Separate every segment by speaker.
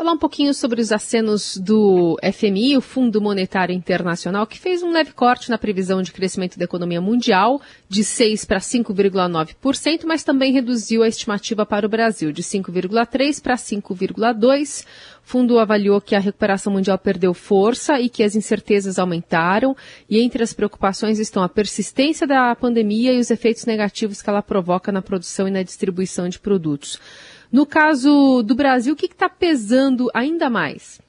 Speaker 1: Falar um pouquinho sobre os acenos do FMI, o Fundo Monetário Internacional, que fez um leve corte na previsão de crescimento da economia mundial, de 6 para 5,9%, mas também reduziu a estimativa para o Brasil, de 5,3 para 5,2%. O fundo avaliou que a recuperação mundial perdeu força e que as incertezas aumentaram, e entre as preocupações estão a persistência da pandemia e os efeitos negativos que ela provoca na produção e na distribuição de produtos. No caso do Brasil, o que está pesando ainda mais?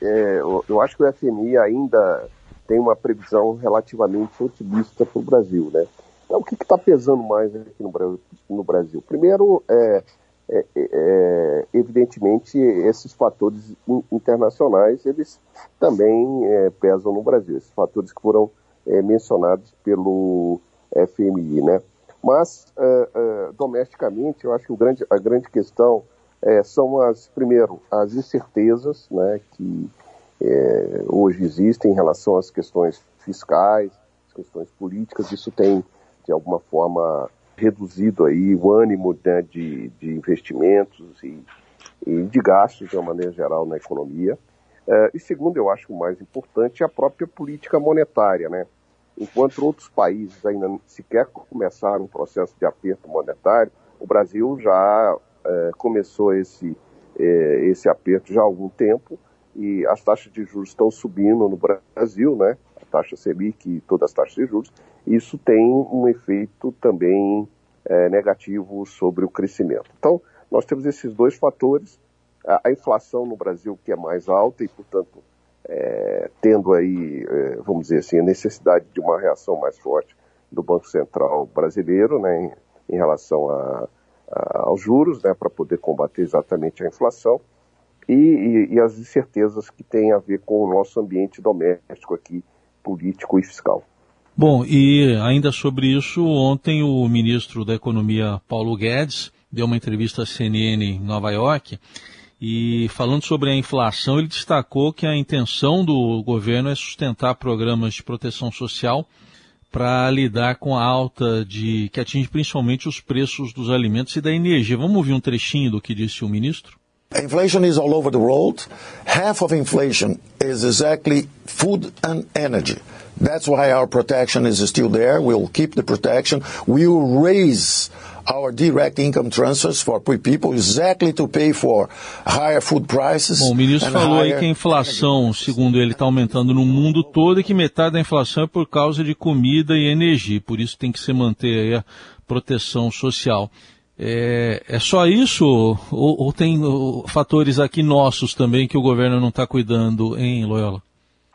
Speaker 2: É, eu, eu, acho que o FMI ainda tem uma previsão relativamente otimista para o Brasil, né? Então, o que está pesando mais aqui no, no Brasil? Primeiro, é, é, é, evidentemente, esses fatores internacionais, eles também é, pesam no Brasil, esses fatores que foram é, mencionados pelo FMI, né? Mas, uh, uh, domesticamente, eu acho que grande, a grande questão é, são as, primeiro, as incertezas né, que é, hoje existem em relação às questões fiscais, às questões políticas. Isso tem, de alguma forma, reduzido aí o ânimo né, de, de investimentos e, e, de gastos, de uma maneira geral, na economia. Uh, e segundo, eu acho o mais importante, é a própria política monetária, né? Enquanto outros países ainda sequer começaram um processo de aperto monetário, o Brasil já é, começou esse, é, esse aperto já há algum tempo e as taxas de juros estão subindo no Brasil, né? A taxa Selic e todas as taxas de juros. Isso tem um efeito também é, negativo sobre o crescimento. Então, nós temos esses dois fatores. A, a inflação no Brasil que é mais alta e, portanto, é, tendo aí, é, vamos dizer assim, a necessidade de uma reação mais forte do Banco Central brasileiro, né, em, em relação a, a, aos juros, né, para poder combater exatamente a inflação, e, e, e as incertezas que têm a ver com o nosso ambiente doméstico aqui, político e fiscal.
Speaker 3: Bom, e ainda sobre isso, ontem o ministro da Economia, Paulo Guedes, deu uma entrevista à CNN em Nova York e falando sobre a inflação, ele destacou que a intenção do governo é sustentar programas de proteção social para lidar com a alta de que atinge principalmente os preços dos alimentos e da energia. Vamos ouvir um trechinho do que disse o ministro?
Speaker 4: Inflation is all over the world. Half of inflation is exactly food and energy. That's why our protection is still there. We'll keep the protection. We'll raise our direct income transfers for people exactly to pay for higher food prices.
Speaker 3: Bom, o ministro falou aí que a inflação, segundo ele, está aumentando no mundo todo e que metade da inflação é por causa de comida e energia. Por isso tem que se manter a proteção social. É, é só isso ou, ou tem fatores aqui nossos também que o governo não está cuidando em Loyola?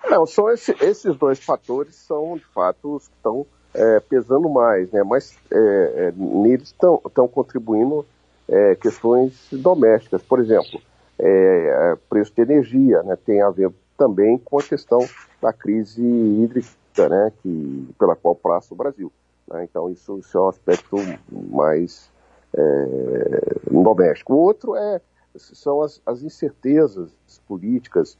Speaker 2: Não, são esse, esses dois fatores são de fato os que estão é, pesando mais, né? Mas é, é, neles estão contribuindo é, questões domésticas, por exemplo, é, é, preço de energia, né? Tem a ver também com a questão da crise hídrica, né? Que pela qual passa o Brasil. Né? Então isso, isso, é um aspecto mais doméstico. O outro é são as, as incertezas políticas,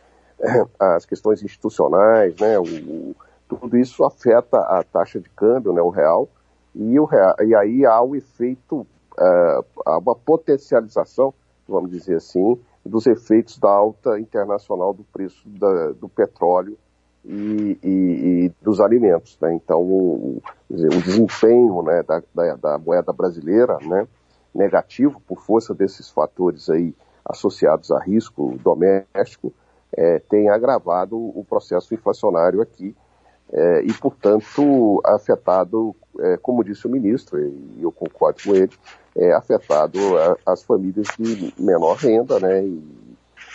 Speaker 2: as questões institucionais, né? O, tudo isso afeta a taxa de câmbio, né, o real, e, o real, e aí há o efeito, uh, há uma potencialização, vamos dizer assim, dos efeitos da alta internacional do preço da, do petróleo e, e, e, dos alimentos. Né? Então, o, o desempenho né, da, da, da, moeda brasileira né, negativo, por força desses fatores aí associados a risco doméstico, é, tem agravado o processo inflacionário aqui é, e, portanto, afetado, é, como disse o ministro, e eu concordo com ele, é afetado a, as famílias de menor renda, né, e,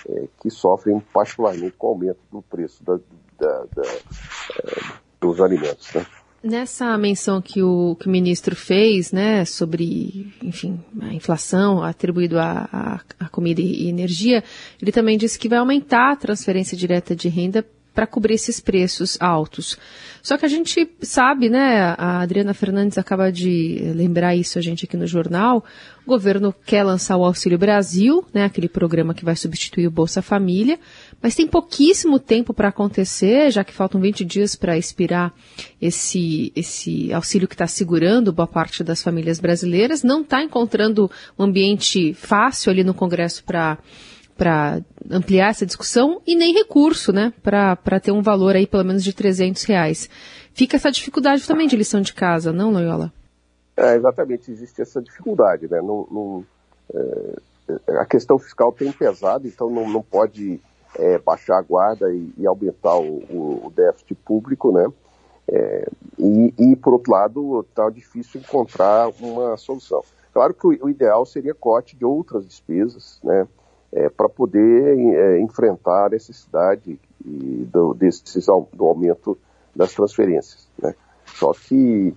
Speaker 2: é, que sofrem particularmente com o aumento do preço da, da, da, é, dos alimentos. Né.
Speaker 1: Nessa menção que o, que o ministro fez, né, sobre, enfim, a inflação atribuído à, à comida e energia, ele também disse que vai aumentar a transferência direta de renda para cobrir esses preços altos. Só que a gente sabe, né, a Adriana Fernandes acaba de lembrar isso a gente aqui no jornal, o governo quer lançar o Auxílio Brasil, né, aquele programa que vai substituir o Bolsa Família, mas tem pouquíssimo tempo para acontecer, já que faltam 20 dias para expirar esse, esse auxílio que está segurando boa parte das famílias brasileiras. Não está encontrando um ambiente fácil ali no Congresso para para ampliar essa discussão e nem recurso, né, para ter um valor aí pelo menos de 300 reais. Fica essa dificuldade também de lição de casa, não, Loyola?
Speaker 2: É, exatamente, existe essa dificuldade, né? Não, não, é, a questão fiscal tem pesado, então não, não pode é, baixar a guarda e, e aumentar o, o, déficit público, né? É, e, e, por outro lado, está difícil encontrar uma solução. Claro que o, o, ideal seria corte de outras despesas, né? É, para poder é, enfrentar a necessidade do, desse, do aumento das transferências, né? Só que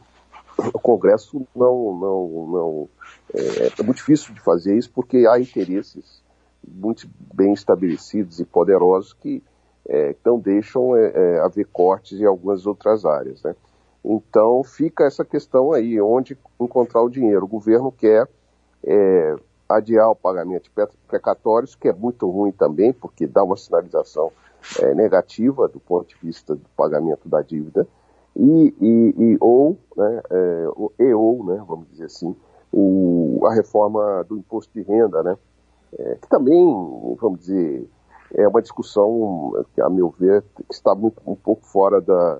Speaker 2: o Congresso não, não, não é, é muito difícil de fazer isso porque há interesses muito bem estabelecidos e poderosos que é, não deixam é, é, haver cortes em algumas outras áreas. Né? Então fica essa questão aí, onde encontrar o dinheiro. O governo quer é, adiar o pagamento de precatórios, que é muito ruim também, porque dá uma sinalização é, negativa do ponto de vista do pagamento da dívida, e, e, e ou, né, é, e ou, né, vamos dizer assim, o, a reforma do imposto de renda, né, é, que também, vamos dizer, é uma discussão que, a meu ver, está muito, um pouco fora da,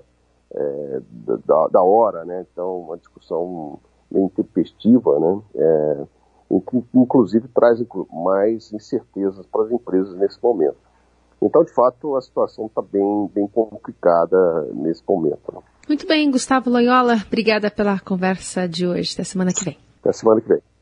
Speaker 2: da, da, hora, né? Então, uma discussão meio intempestiva, né? É, que, inclusive, traz mais incertezas para as empresas nesse momento. Então, de fato, a situação está bem, bem complicada nesse momento. Né?
Speaker 1: Muito bem, Gustavo Loyola, obrigada pela conversa de hoje. Até semana que vem.
Speaker 2: Até semana que vem.